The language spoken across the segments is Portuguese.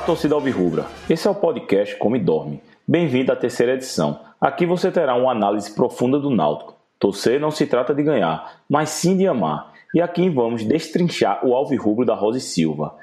Olá, torcida Alvirrubra. Esse é o podcast Come e Dorme. Bem-vindo à terceira edição. Aqui você terá uma análise profunda do Náutico. Torcer não se trata de ganhar, mas sim de amar. E aqui vamos destrinchar o Alvirrubro da Rosa e Silva.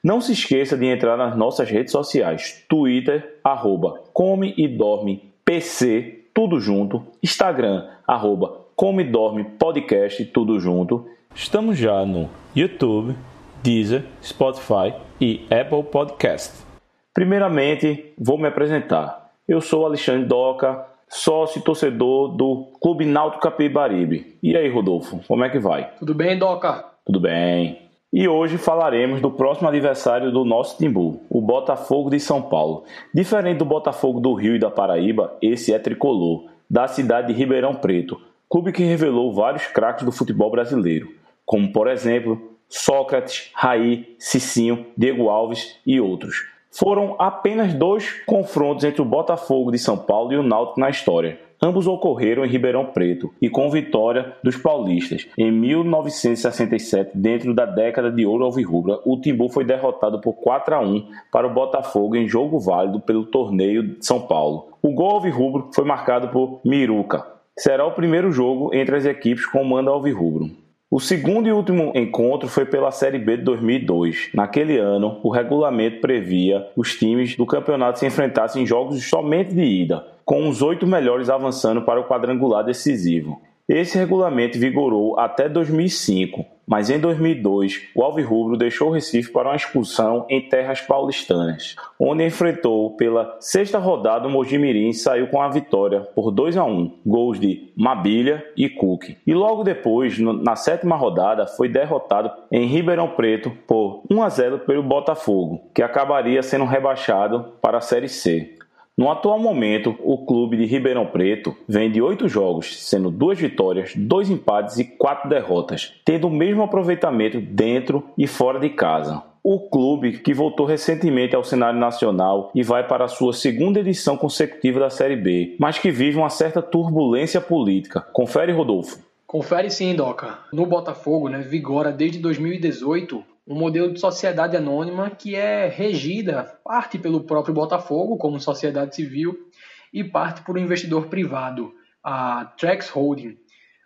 Não se esqueça de entrar nas nossas redes sociais, Twitter, arroba Come e Dorme PC, tudo junto, Instagram, arroba Come e Dorme Podcast, tudo junto. Estamos já no YouTube, Deezer, Spotify e Apple Podcast. Primeiramente, vou me apresentar. Eu sou Alexandre Doca, sócio e torcedor do Clube Náutico Capibaribe. E aí, Rodolfo, como é que vai? Tudo bem, Doca? Tudo bem. E hoje falaremos do próximo adversário do nosso Timbu, o Botafogo de São Paulo. Diferente do Botafogo do Rio e da Paraíba, esse é tricolor, da cidade de Ribeirão Preto, clube que revelou vários craques do futebol brasileiro, como por exemplo Sócrates, Raí, Cicinho, Diego Alves e outros. Foram apenas dois confrontos entre o Botafogo de São Paulo e o Náutico na história. Ambos ocorreram em Ribeirão Preto e com vitória dos paulistas. Em 1967, dentro da década de ouro alvirrubra, o Timbu foi derrotado por 4 a 1 para o Botafogo em jogo válido pelo torneio de São Paulo. O gol alvirrubro foi marcado por Miruca. Será o primeiro jogo entre as equipes com o mando alvirrubro. O segundo e último encontro foi pela Série B de 2002. Naquele ano, o regulamento previa os times do campeonato se enfrentassem em jogos somente de ida, com os oito melhores avançando para o quadrangular decisivo. Esse regulamento vigorou até 2005, mas em 2002 o Alvirrubro deixou o Recife para uma excursão em terras paulistanas, onde enfrentou pela sexta rodada o Mojimirim e saiu com a vitória por 2 a 1, gols de Mabilha e Cook. E logo depois, na sétima rodada, foi derrotado em Ribeirão Preto por 1 a 0 pelo Botafogo, que acabaria sendo rebaixado para a Série C. No atual momento, o clube de Ribeirão Preto vem de oito jogos, sendo duas vitórias, dois empates e quatro derrotas, tendo o mesmo aproveitamento dentro e fora de casa. O clube, que voltou recentemente ao cenário nacional e vai para a sua segunda edição consecutiva da Série B, mas que vive uma certa turbulência política. Confere, Rodolfo. Confere sim, Doca. No Botafogo, né, vigora desde 2018 um modelo de sociedade anônima que é regida parte pelo próprio Botafogo como sociedade civil e parte por um investidor privado, a Trax Holding.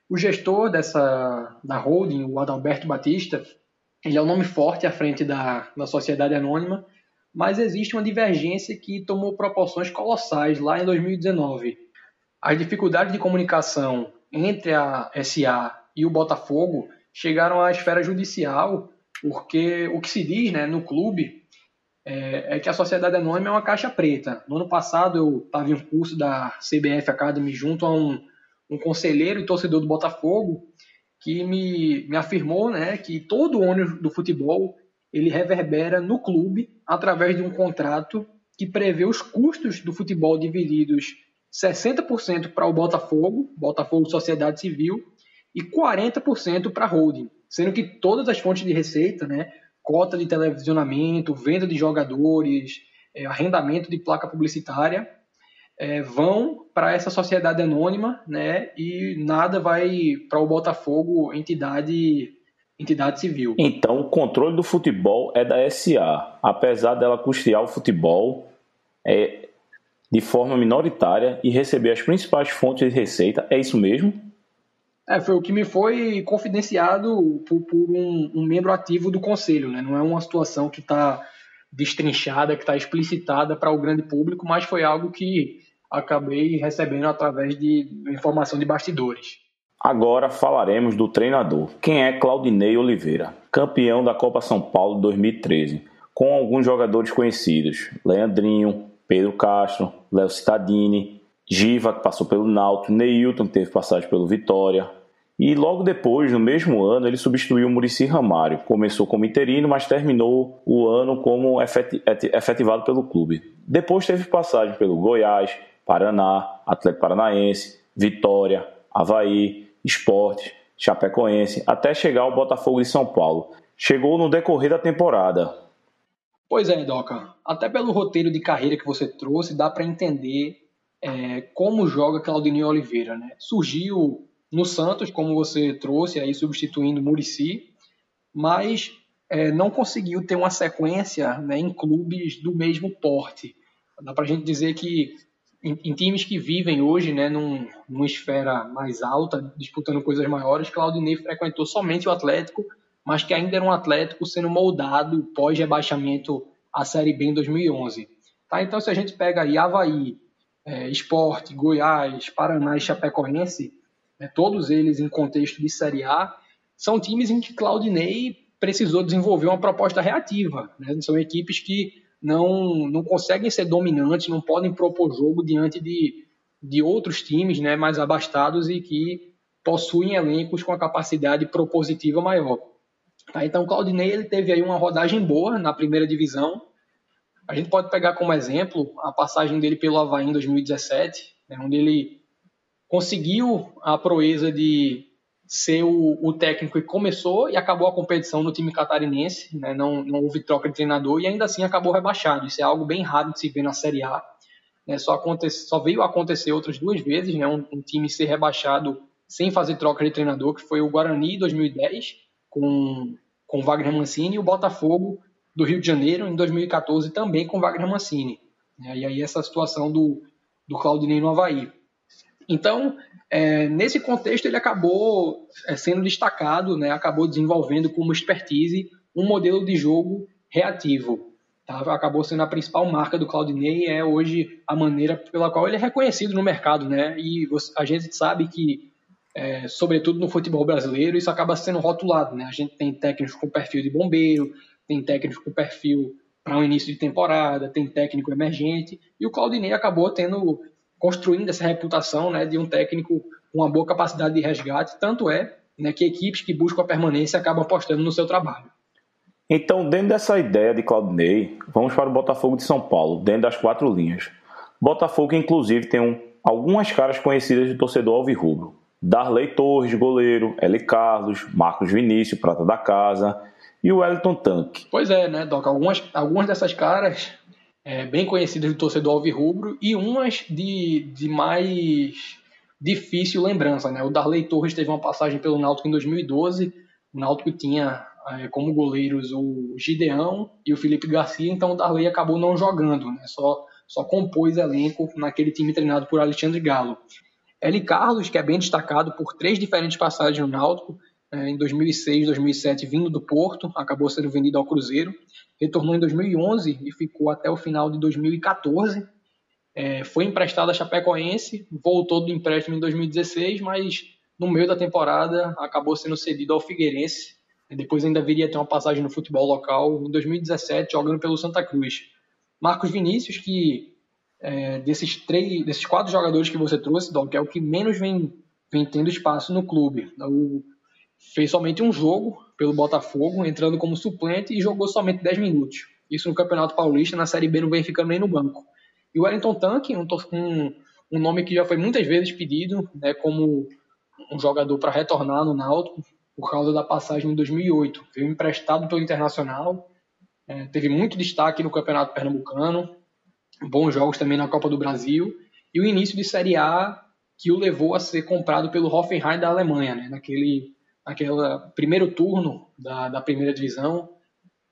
O gestor dessa da holding, o Adalberto Batista, ele é um nome forte à frente da, da sociedade anônima, mas existe uma divergência que tomou proporções colossais lá em 2019. As dificuldades de comunicação entre a SA e o Botafogo chegaram à esfera judicial porque o que se diz né, no clube é, é, que a Sociedade Anônima é uma caixa preta. No ano passado eu estava em um curso da CBF Academy junto a um, um conselheiro e torcedor do Botafogo que me, me afirmou né, que todo o ônibus do futebol ele reverbera no clube através de um contrato que prevê os custos do futebol divididos 60% para o Botafogo, Botafogo Sociedade Civil, e 40% para a holding sendo que todas as fontes de receita, né, cota de televisionamento, venda de jogadores, é, arrendamento de placa publicitária, é, vão para essa sociedade anônima, né, e nada vai para o Botafogo, entidade entidade civil. Então, o controle do futebol é da SA, apesar dela custear o futebol é, de forma minoritária e receber as principais fontes de receita, é isso mesmo? É, foi o que me foi confidenciado por, por um, um, membro ativo do conselho, né? Não é uma situação que está destrinchada, que está explicitada para o grande público, mas foi algo que acabei recebendo através de informação de bastidores. Agora falaremos do treinador. Quem é Claudinei Oliveira, campeão da Copa São Paulo 2013, com alguns jogadores conhecidos: Leandrinho, Pedro Castro, Léo Cittadini, Giva, que passou pelo Náutico, Neilton, que teve passagem pelo Vitória, e logo depois, no mesmo ano, ele substituiu o Murici Ramário. Começou como interino, mas terminou o ano como efetivado pelo clube. Depois teve passagem pelo Goiás, Paraná, Atlético Paranaense, Vitória, Havaí, Esporte, Chapecoense, até chegar ao Botafogo de São Paulo. Chegou no decorrer da temporada. Pois é, Doca. Até pelo roteiro de carreira que você trouxe, dá para entender é, como joga Claudinei Oliveira. Né? Surgiu no Santos, como você trouxe, aí substituindo Murici, mas é, não conseguiu ter uma sequência né, em clubes do mesmo porte. Dá para a gente dizer que em, em, times que vivem hoje né, num, numa esfera mais alta, disputando coisas maiores, Claudinei frequentou somente o Atlético, mas que ainda era um Atlético sendo moldado pós-rebaixamento à Série B em 2011. Tá? Então, se a gente pega aí Havaí, é, Esporte, Goiás, Paraná e Chapecoense, né, todos eles em contexto de Série A, são times em que Claudinei precisou desenvolver uma proposta reativa. Né? São equipes que não, não conseguem ser dominantes, não podem propor jogo diante de, de outros times né, mais abastados e que possuem elencos com a capacidade propositiva maior. Tá? Então, o Claudinei ele teve aí uma rodagem boa na primeira divisão. A gente pode pegar como exemplo a passagem dele pelo Havaí em 2017, né, onde ele conseguiu a proeza de ser o, o, técnico que começou e acabou a competição no time catarinense, né? não, não houve troca de treinador e ainda assim acabou rebaixado. Isso é algo bem raro de se ver na Série A. Né? Só, só veio acontecer outras duas vezes, né? Um, um, time ser rebaixado sem fazer troca de treinador, que foi o Guarani em 2010, com, com Wagner Mancini, e o Botafogo do Rio de Janeiro em 2014, também com Wagner Mancini. Né? E aí essa situação do, do Claudinei no Havaí. Então, é, nesse contexto, ele acabou é, sendo destacado, né, acabou desenvolvendo como expertise um modelo de jogo reativo. Tá? Acabou sendo a principal marca do Claudinei, é hoje a maneira pela qual ele é reconhecido no mercado. Né? E você, a gente sabe que, é, sobretudo no futebol brasileiro, isso acaba sendo rotulado. Né? A gente tem técnicos com perfil de bombeiro, tem técnicos com perfil para um início de temporada, tem técnico emergente, e o Claudinei acabou tendo construindo essa reputação né, de um técnico com uma boa capacidade de resgate, tanto é né, que equipes que buscam a permanência acabam apostando no seu trabalho. Então, dentro dessa ideia de Claudinei, vamos para o Botafogo de São Paulo, dentro das quatro linhas. Botafogo, inclusive, tem um, algumas caras conhecidas do torcedor alvirrubro. Darley Torres, goleiro, L. Carlos, Marcos Vinícius, prata da casa, e o Wellington Tanque. Pois é, né, Doc? Algumas, algumas dessas caras é, bem conhecidas do torcedor alvirrubro e umas de, de mais difícil lembrança. Né? O Darley Torres teve uma passagem pelo Náutico em 2012. O Náutico tinha é, como goleiros o Gideão e o Felipe Garcia, então o Darley acabou não jogando, né? só, só compôs elenco naquele time treinado por Alexandre Galo. L. Carlos, que é bem destacado por três diferentes passagens no Náutico, é, em 2006, 2007, vindo do Porto, acabou sendo vendido ao Cruzeiro retornou em 2011 e ficou até o final de 2014. É, foi emprestado a Chapecoense, voltou do empréstimo em 2016, mas no meio da temporada acabou sendo cedido ao Figueirense. Depois ainda viria ter uma passagem no futebol local em 2017, jogando pelo Santa Cruz. Marcos Vinícius, que é, desses três, desses quatro jogadores que você trouxe, Doc, é o que menos vem, vem tendo espaço no clube. O, fez somente um jogo pelo Botafogo, entrando como suplente e jogou somente 10 minutos. Isso no Campeonato Paulista, na Série B não vem ficando nem no banco. E o Wellington Tanque, um, um, um nome que já foi muitas vezes pedido né, como um jogador para retornar no Náutico, por causa da passagem em 2008. Veio emprestado pelo Internacional, é, teve muito destaque no Campeonato Pernambucano, bons jogos também na Copa do Brasil, e o início de Série A que o levou a ser comprado pelo Hoffenheim da Alemanha, né, naquele aquele primeiro turno da, da primeira divisão,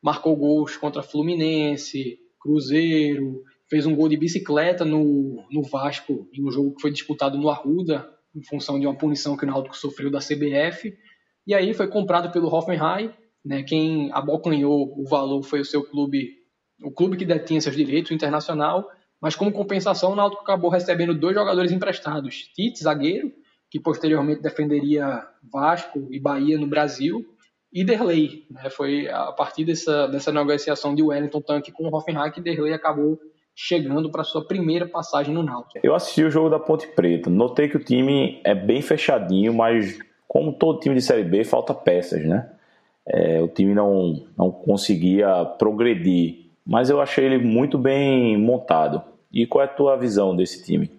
marcou gols contra Fluminense, Cruzeiro, fez um gol de bicicleta no, no Vasco em um jogo que foi disputado no Arruda, em função de uma punição que o Náutico sofreu da CBF. E aí foi comprado pelo Hoffenheim, né, quem abocanhou o valor foi o seu clube, o clube que detinha seus direitos, o Internacional, mas como compensação o Náutico acabou recebendo dois jogadores emprestados, Tite, zagueiro, que posteriormente defenderia Vasco e Bahia no Brasil, e Derlei. Né? Foi a partir dessa, dessa negociação de Wellington Tanque com o Hoffenheim que Derlei acabou chegando para sua primeira passagem no Náutico. Eu assisti o jogo da Ponte Preta, notei que o time é bem fechadinho, mas como todo time de Série B, falta peças, né? É, o time não, não conseguia progredir, mas eu achei ele muito bem montado. E qual é a tua visão desse time?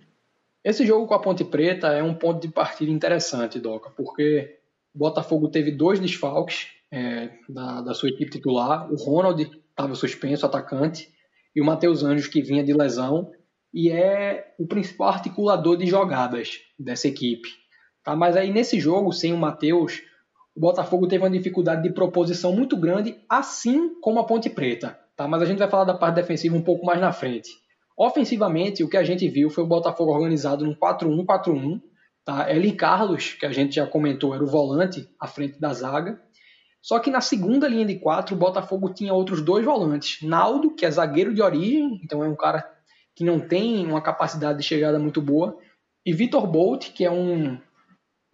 Esse jogo com a Ponte Preta é um ponto de partida interessante, Doca, porque o Botafogo teve dois desfalques é, da, da, sua equipe titular. O Ronald estava suspenso, atacante, e o Matheus Anjos, que vinha de lesão, e é o principal articulador de jogadas dessa equipe. Tá? Mas aí nesse jogo, sem o Matheus, o Botafogo teve uma dificuldade de proposição muito grande, assim como a Ponte Preta. Tá? Mas a gente vai falar da parte defensiva um pouco mais na frente. Ofensivamente, o que a gente viu foi o Botafogo organizado num 4-1-4-1. Tá? Eli Carlos, que a gente já comentou, era o volante à frente da zaga. Só que na segunda linha de quatro, o Botafogo tinha outros dois volantes. Naldo, que é zagueiro de origem, então é um cara que não tem uma capacidade de chegada muito boa. E Vitor Bolt, que é um,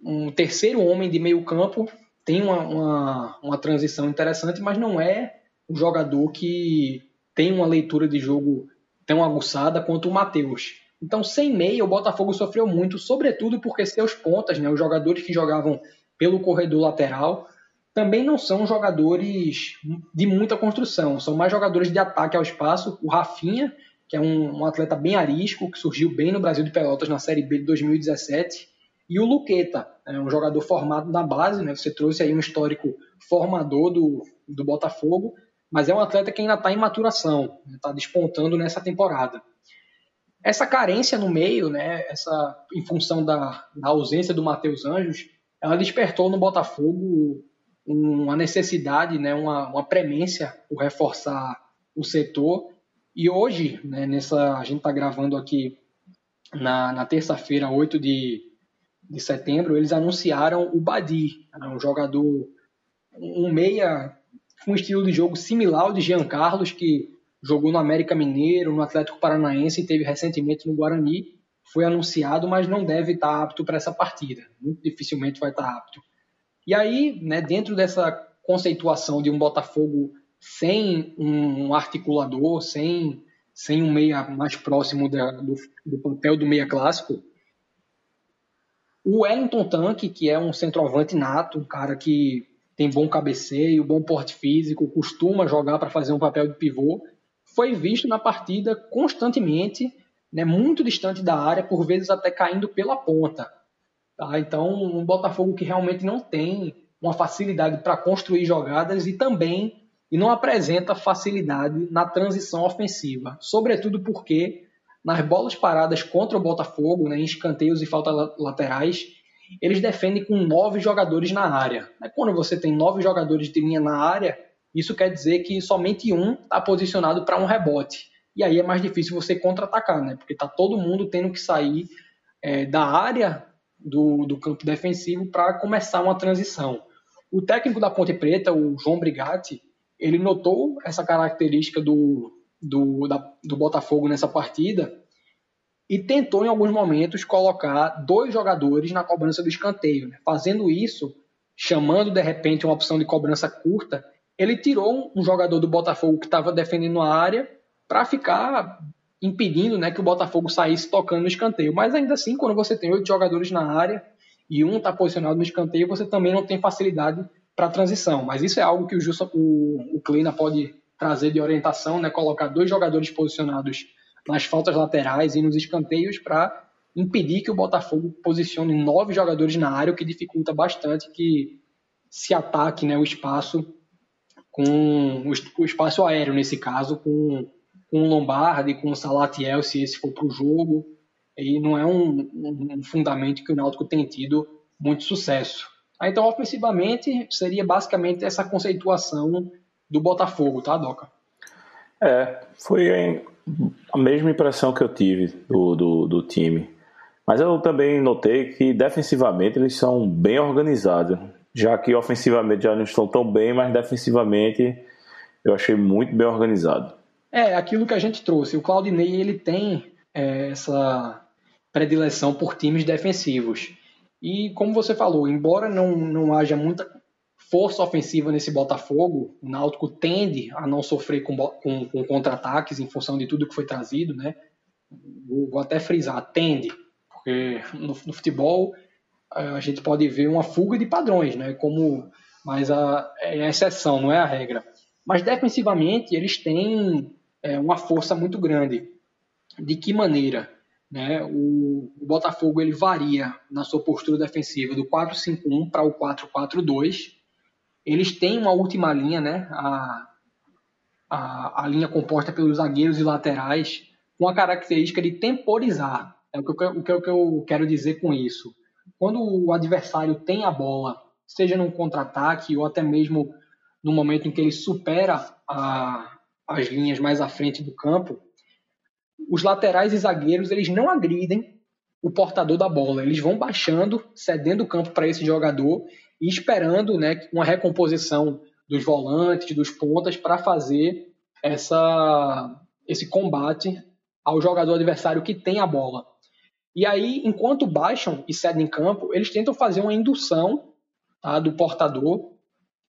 um terceiro homem de meio campo, tem uma, uma, uma transição interessante, mas não é um jogador que tem uma leitura de jogo tão aguçada quanto o Matheus. Então, sem meia, o Botafogo sofreu muito, sobretudo porque seus pontas, né, os jogadores que jogavam pelo corredor lateral, também não são jogadores de muita construção, são mais jogadores de ataque ao espaço. O Rafinha, que é um, um atleta bem arisco, que surgiu bem no Brasil de Pelotas na Série B de 2017, e o Luqueta, é um jogador formado na base, né? Você trouxe aí um histórico formador do, do Botafogo, mas é um atleta que ainda está em maturação, está né? despontando nessa temporada. Essa carência no meio, né? Essa em função da, da ausência do Matheus Anjos, ela despertou no Botafogo uma necessidade, né? Uma, uma premência por reforçar o setor. E hoje, né? Nessa a gente está gravando aqui na, na terça-feira, 8 de de setembro, eles anunciaram o Badi, né, um jogador, um meia um estilo de jogo similar ao de Jean Carlos, que jogou no América Mineiro, no Atlético Paranaense e teve recentemente no Guarani. Foi anunciado, mas não deve estar apto para essa partida. Muito dificilmente vai estar apto. E aí, né, dentro dessa conceituação de um Botafogo sem um articulador, sem, sem um meia mais próximo da, do, do papel do meia clássico, o Wellington Tanque, que é um centroavante nato, um cara que tem bom cabeceio, bom porte físico, costuma jogar para fazer um papel de pivô, foi visto na partida constantemente, né, muito distante da área, por vezes até caindo pela ponta. Tá? Então, um Botafogo que realmente não tem uma facilidade para construir jogadas e também e não apresenta facilidade na transição ofensiva, sobretudo porque nas bolas paradas contra o Botafogo, né, em escanteios e faltas laterais, eles defendem com nove jogadores na área. Quando você tem nove jogadores de linha na área, isso quer dizer que somente um está posicionado para um rebote. E aí é mais difícil você contra-atacar, né? porque está todo mundo tendo que sair é, da área do, do campo defensivo para começar uma transição. O técnico da Ponte Preta, o João Brigatti, ele notou essa característica do, do, da, do Botafogo nessa partida e tentou em alguns momentos colocar dois jogadores na cobrança do escanteio. Né? Fazendo isso, chamando de repente uma opção de cobrança curta, ele tirou um jogador do Botafogo que estava defendendo a área para ficar impedindo né, que o Botafogo saísse tocando no escanteio. Mas ainda assim, quando você tem oito jogadores na área e um está posicionado no escanteio, você também não tem facilidade para transição. Mas isso é algo que o, Jussa, o, o Kleina pode trazer de orientação, né, colocar dois jogadores posicionados nas faltas laterais e nos escanteios para impedir que o Botafogo posicione nove jogadores na área, o que dificulta bastante que se ataque né, o espaço com o espaço aéreo nesse caso com, com o Lombardi, com o Salatiel, se esse for para o jogo. E não é um, um, fundamento que o Náutico tem tido muito sucesso. Então, ofensivamente, seria basicamente essa conceituação do Botafogo, tá, Doca? É, foi a mesma impressão que eu tive do, do, do time. Mas eu também notei que defensivamente eles são bem organizados. Já que ofensivamente já não estão tão bem, mas defensivamente eu achei muito bem organizado. É, aquilo que a gente trouxe. O Claudinei ele tem é, essa predileção por times defensivos. E como você falou, embora não, não haja muita força ofensiva nesse Botafogo, o Náutico tende a não sofrer com, com, com contra-ataques em função de tudo que foi trazido, né? Vou, até frisar, tende, porque no, no, futebol a gente pode ver uma fuga de padrões, né? Como, mas a, é a exceção, não é a regra. Mas defensivamente eles têm é, uma força muito grande. De que maneira? Né? O, o Botafogo ele varia na sua postura defensiva do 4-5-1 para o 4-4-2 eles têm uma última linha, né? A, a, a linha composta pelos zagueiros e laterais, com a característica de temporizar. É o que, eu, o que eu quero dizer com isso. Quando o adversário tem a bola seja num contra-ataque ou até mesmo no momento em que ele supera a, as linhas mais à frente do campo, os laterais e zagueiros eles não agridem o portador da bola. Eles vão baixando, cedendo o campo para esse jogador e esperando né, uma recomposição dos volantes, dos pontas, para fazer essa, esse combate ao jogador adversário que tem a bola. E aí, enquanto baixam e cedem campo, eles tentam fazer uma indução tá, do portador,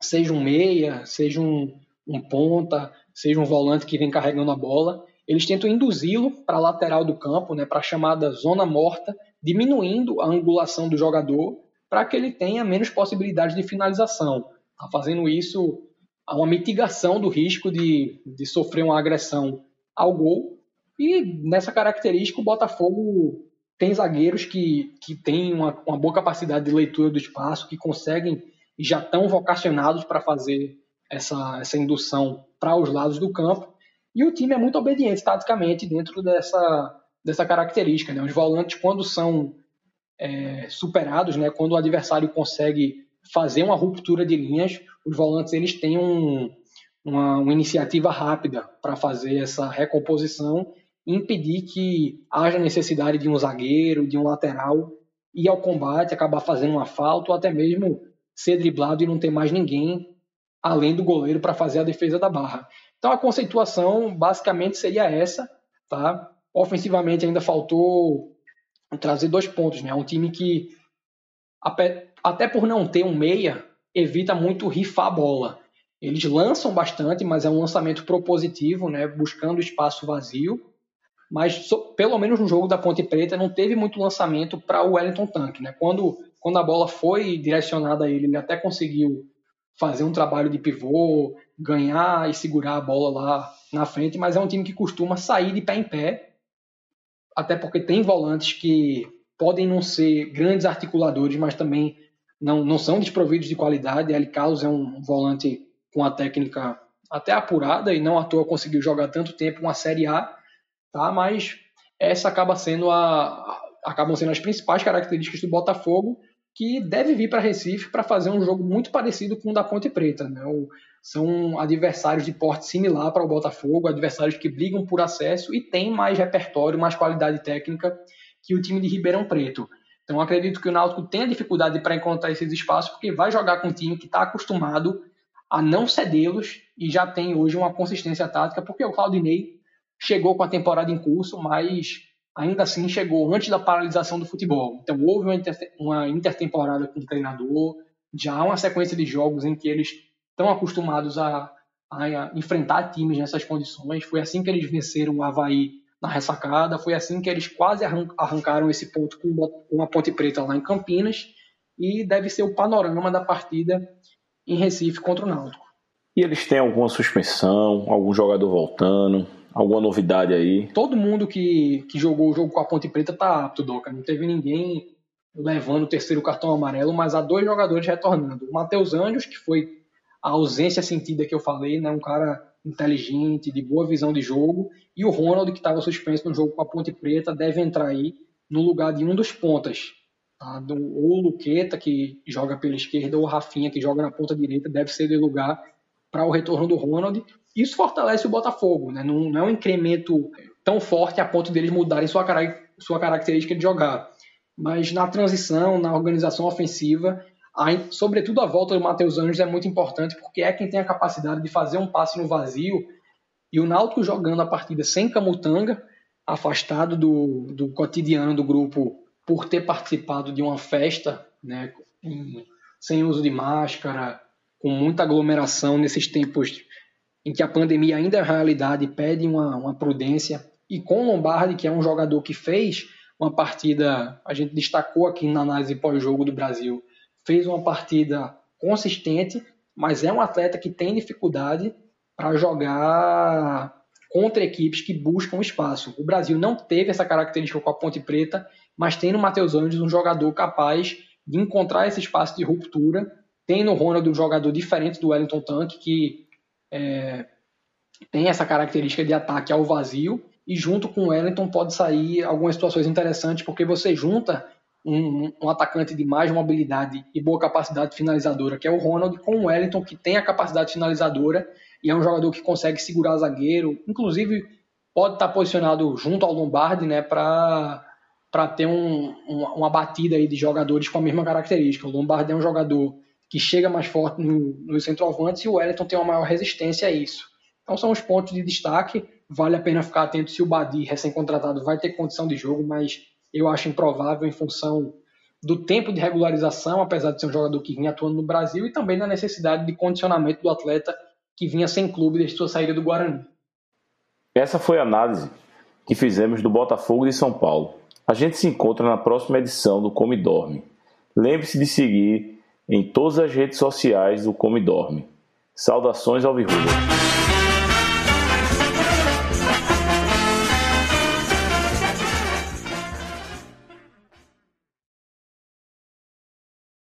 seja um meia, seja um, um ponta, seja um volante que vem carregando a bola, eles tentam induzi-lo para a lateral do campo, né, para a chamada zona morta, diminuindo a angulação do jogador para que ele tenha menos possibilidades de finalização. Tá fazendo isso a uma mitigação do risco de, de sofrer uma agressão ao gol. E nessa característica, o Botafogo tem zagueiros que, que têm uma, uma boa capacidade de leitura do espaço, que conseguem e já estão vocacionados para fazer essa, essa indução para os lados do campo. E o time é muito obediente taticamente dentro dessa, dessa característica. Né? Os volantes, quando são é, superados, né? quando o adversário consegue fazer uma ruptura de linhas, os volantes eles têm um, uma, uma iniciativa rápida para fazer essa recomposição e impedir que haja necessidade de um zagueiro, de um lateral ir ao combate, acabar fazendo uma falta ou até mesmo ser driblado e não ter mais ninguém além do goleiro para fazer a defesa da barra. Então a conceituação basicamente seria essa, tá? Ofensivamente ainda faltou trazer dois pontos, né? Um time que até por não ter um meia evita muito rifar a bola. Eles lançam bastante, mas é um lançamento propositivo, né? Buscando espaço vazio. Mas pelo menos no jogo da Ponte Preta não teve muito lançamento para o Wellington Tanque, né? Quando quando a bola foi direcionada a ele, ele até conseguiu fazer um trabalho de pivô, ganhar e segurar a bola lá na frente, mas é um time que costuma sair de pé em pé, até porque tem volantes que podem não ser grandes articuladores, mas também não, não são desprovidos de qualidade. Eli Carlos é um volante com a técnica até apurada e não à toa conseguiu jogar tanto tempo uma Série A, tá? mas essa acaba sendo a, acabam sendo as principais características do Botafogo que deve vir para Recife para fazer um jogo muito parecido com o da Ponte Preta. Né? O, são adversários de porte similar para o Botafogo, adversários que brigam por acesso e têm mais repertório, mais qualidade técnica que o time de Ribeirão Preto. Então acredito que o Náutico tenha dificuldade para encontrar esses espaços, porque vai jogar com um time que está acostumado a não cedê-los e já tem hoje uma consistência tática, porque o Claudinei chegou com a temporada em curso, mas ainda assim chegou antes da paralisação do futebol. Então houve uma, inter, uma intertemporada com o treinador, já há uma sequência de jogos em que eles estão acostumados a, a, enfrentar times nessas condições. Foi assim que eles venceram o Havaí na ressacada, foi assim que eles quase arrancaram esse ponto com uma Ponte Preta lá em Campinas, e deve ser o panorama da partida em Recife contra o Náutico. E eles têm alguma suspensão, algum jogador voltando? Alguma novidade aí? Todo mundo que, que jogou o jogo com a Ponte Preta tá apto, Doca. Não teve ninguém levando o terceiro cartão amarelo, mas há dois jogadores retornando. O Matheus Anjos, que foi a ausência sentida que eu falei, né? um cara inteligente, de boa visão de jogo, e o Ronald, que estava suspenso no jogo com a Ponte Preta, deve entrar aí no lugar de um dos pontas. Tá? Do, ou o Luqueta, que joga pela esquerda, ou o Rafinha, que joga na ponta direita, deve ser de lugar para o retorno do Ronald. Isso fortalece o Botafogo, né? não, não é um incremento tão forte a ponto deles mudarem sua, sua característica de jogar. Mas na transição, na organização ofensiva, sobretudo a volta do Matheus Anjos é muito importante, porque é quem tem a capacidade de fazer um passe no vazio. E o Náutico jogando a partida sem Camutanga, afastado do, do cotidiano do grupo por ter participado de uma festa, né, em, sem uso de máscara, com muita aglomeração nesses tempos em que a pandemia ainda é realidade, pede uma, uma prudência. E com Lombardi, que é um jogador que fez uma partida, a gente destacou aqui na análise pós-jogo do Brasil, fez uma partida consistente, mas é um atleta que tem dificuldade para jogar contra equipes que buscam espaço. O Brasil não teve essa característica com a Ponte Preta, mas tem no Matheus Anjos um jogador capaz de encontrar esse espaço de ruptura. Tem no Ronald um jogador diferente do Wellington Tanque, que é, tem essa característica de ataque ao vazio e junto com o Wellington pode sair algumas situações interessantes porque você junta um, um, atacante de mais mobilidade e boa capacidade finalizadora, que é o Ronald, com o Wellington, que tem a capacidade finalizadora e é um jogador que consegue segurar zagueiro, inclusive pode estar posicionado junto ao Lombardi, né, para para ter um, uma, uma, batida aí de jogadores com a mesma característica. O Lombardi é um jogador que chega mais forte no, nos centroavantes e o Wellington tem uma maior resistência a isso. Então são os pontos de destaque. Vale a pena ficar atento se o Badi, recém-contratado, vai ter condição de jogo, mas eu acho improvável em função do tempo de regularização, apesar de ser um jogador que vinha atuando no Brasil, e também da necessidade de condicionamento do atleta que vinha sem clube desde sua saída do Guarani. Essa foi a análise que fizemos do Botafogo de São Paulo. A gente se encontra na próxima edição do Come Dorme. Lembre-se de seguir em todas as redes sociais do Come Dorme. Saudações ao Virrubas.